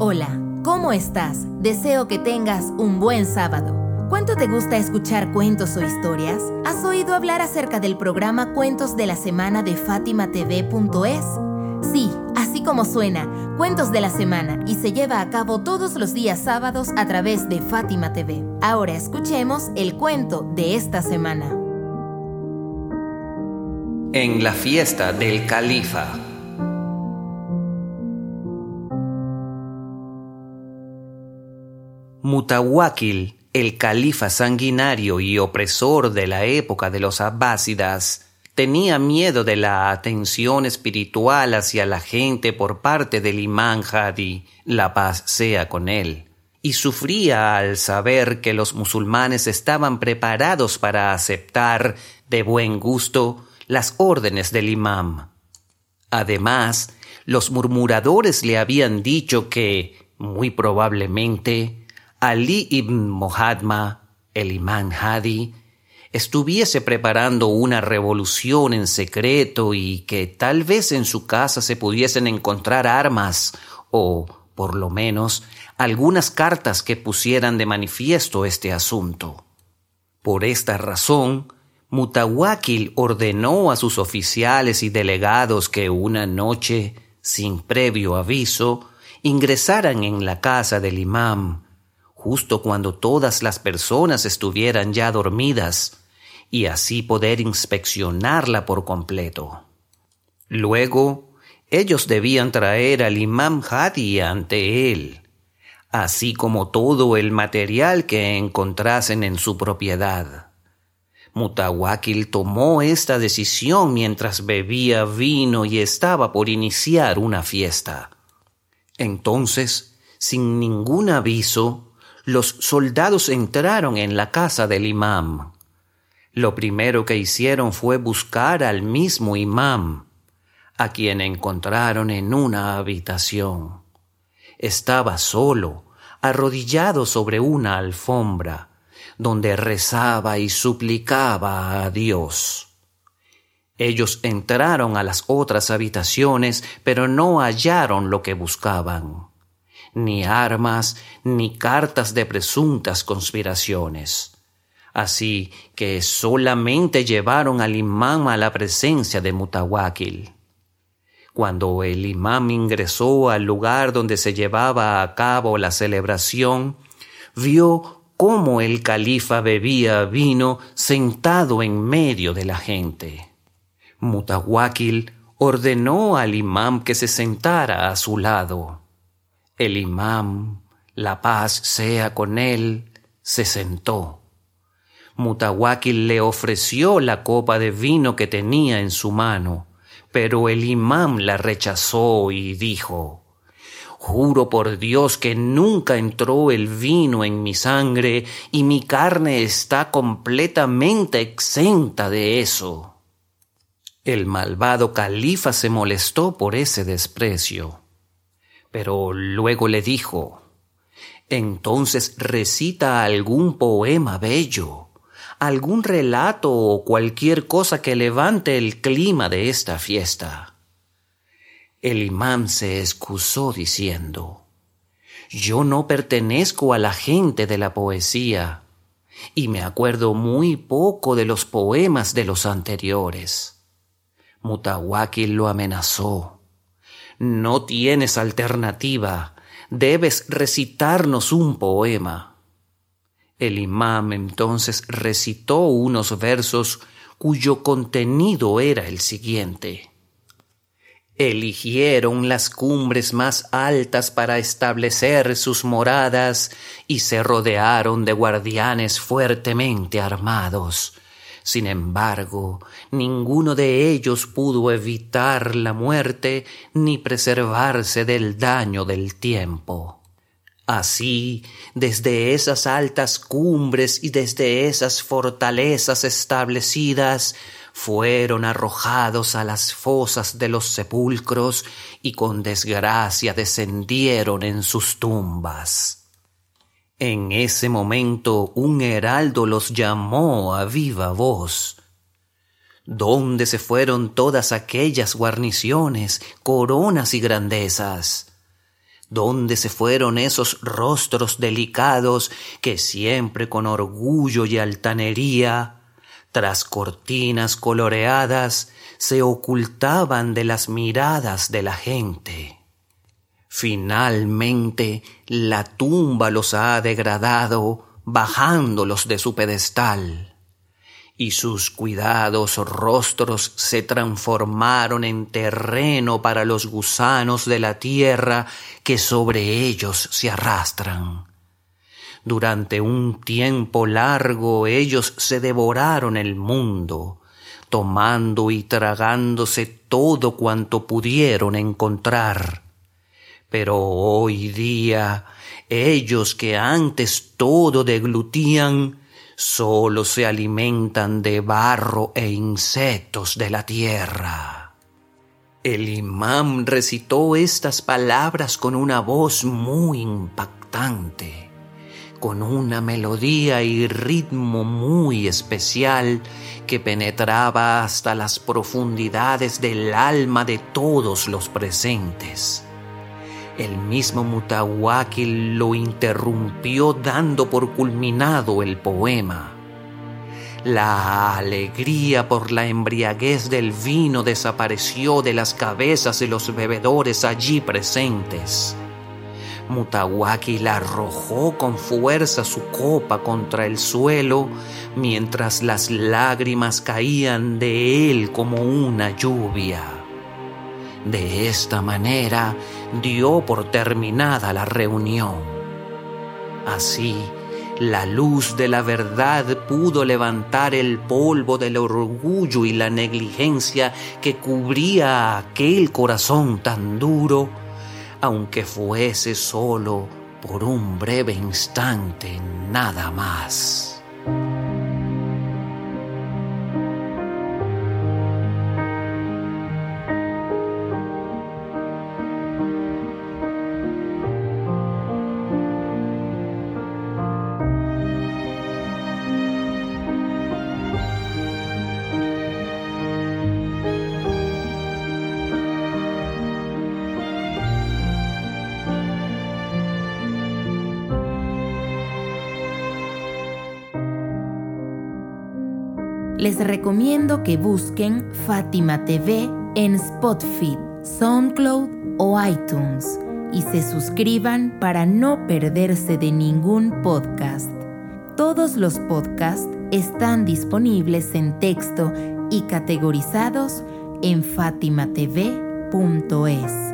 Hola, ¿cómo estás? Deseo que tengas un buen sábado. ¿Cuánto te gusta escuchar cuentos o historias? ¿Has oído hablar acerca del programa Cuentos de la Semana de FátimaTV.es? Sí, así como suena, Cuentos de la Semana, y se lleva a cabo todos los días sábados a través de Fátima TV. Ahora escuchemos el cuento de esta semana. En la fiesta del califa. Mutawakil, el califa sanguinario y opresor de la época de los abbásidas, tenía miedo de la atención espiritual hacia la gente por parte del imán Hadi, la paz sea con él, y sufría al saber que los musulmanes estaban preparados para aceptar de buen gusto las órdenes del imán. Además, los murmuradores le habían dicho que, muy probablemente, Ali ibn Mohammed, el imán Hadi, estuviese preparando una revolución en secreto y que tal vez en su casa se pudiesen encontrar armas o, por lo menos, algunas cartas que pusieran de manifiesto este asunto. Por esta razón, Mutawakil ordenó a sus oficiales y delegados que una noche, sin previo aviso, ingresaran en la casa del imán justo cuando todas las personas estuvieran ya dormidas, y así poder inspeccionarla por completo. Luego, ellos debían traer al imam Hadi ante él, así como todo el material que encontrasen en su propiedad. Mutawakil tomó esta decisión mientras bebía vino y estaba por iniciar una fiesta. Entonces, sin ningún aviso, los soldados entraron en la casa del imam. Lo primero que hicieron fue buscar al mismo imam, a quien encontraron en una habitación. Estaba solo, arrodillado sobre una alfombra, donde rezaba y suplicaba a Dios. Ellos entraron a las otras habitaciones, pero no hallaron lo que buscaban ni armas, ni cartas de presuntas conspiraciones. Así que solamente llevaron al imán a la presencia de Mutawakil. Cuando el imán ingresó al lugar donde se llevaba a cabo la celebración, vio cómo el califa bebía vino sentado en medio de la gente. Mutawakil ordenó al imán que se sentara a su lado. El imán, la paz sea con él, se sentó. Mutawakil le ofreció la copa de vino que tenía en su mano, pero el imán la rechazó y dijo, Juro por Dios que nunca entró el vino en mi sangre y mi carne está completamente exenta de eso. El malvado califa se molestó por ese desprecio pero luego le dijo, entonces recita algún poema bello, algún relato o cualquier cosa que levante el clima de esta fiesta. El imán se excusó diciendo, yo no pertenezco a la gente de la poesía, y me acuerdo muy poco de los poemas de los anteriores. Mutawakil lo amenazó. No tienes alternativa. Debes recitarnos un poema. El imam entonces recitó unos versos cuyo contenido era el siguiente. Eligieron las cumbres más altas para establecer sus moradas y se rodearon de guardianes fuertemente armados. Sin embargo, ninguno de ellos pudo evitar la muerte ni preservarse del daño del tiempo. Así, desde esas altas cumbres y desde esas fortalezas establecidas, fueron arrojados a las fosas de los sepulcros y con desgracia descendieron en sus tumbas. En ese momento un heraldo los llamó a viva voz. ¿Dónde se fueron todas aquellas guarniciones, coronas y grandezas? ¿Dónde se fueron esos rostros delicados que siempre con orgullo y altanería, tras cortinas coloreadas, se ocultaban de las miradas de la gente? Finalmente la tumba los ha degradado, bajándolos de su pedestal y sus cuidados rostros se transformaron en terreno para los gusanos de la tierra que sobre ellos se arrastran. Durante un tiempo largo ellos se devoraron el mundo, tomando y tragándose todo cuanto pudieron encontrar. Pero hoy día ellos que antes todo deglutían, solo se alimentan de barro e insectos de la tierra. El imán recitó estas palabras con una voz muy impactante, con una melodía y ritmo muy especial que penetraba hasta las profundidades del alma de todos los presentes. El mismo Mutawaki lo interrumpió dando por culminado el poema. La alegría por la embriaguez del vino desapareció de las cabezas de los bebedores allí presentes. Mutawaki la arrojó con fuerza su copa contra el suelo mientras las lágrimas caían de él como una lluvia. De esta manera dio por terminada la reunión. Así, la luz de la verdad pudo levantar el polvo del orgullo y la negligencia que cubría aquel corazón tan duro, aunque fuese solo por un breve instante nada más. Les recomiendo que busquen Fátima TV en Spotify, SoundCloud o iTunes y se suscriban para no perderse de ningún podcast. Todos los podcasts están disponibles en texto y categorizados en fatimatv.es.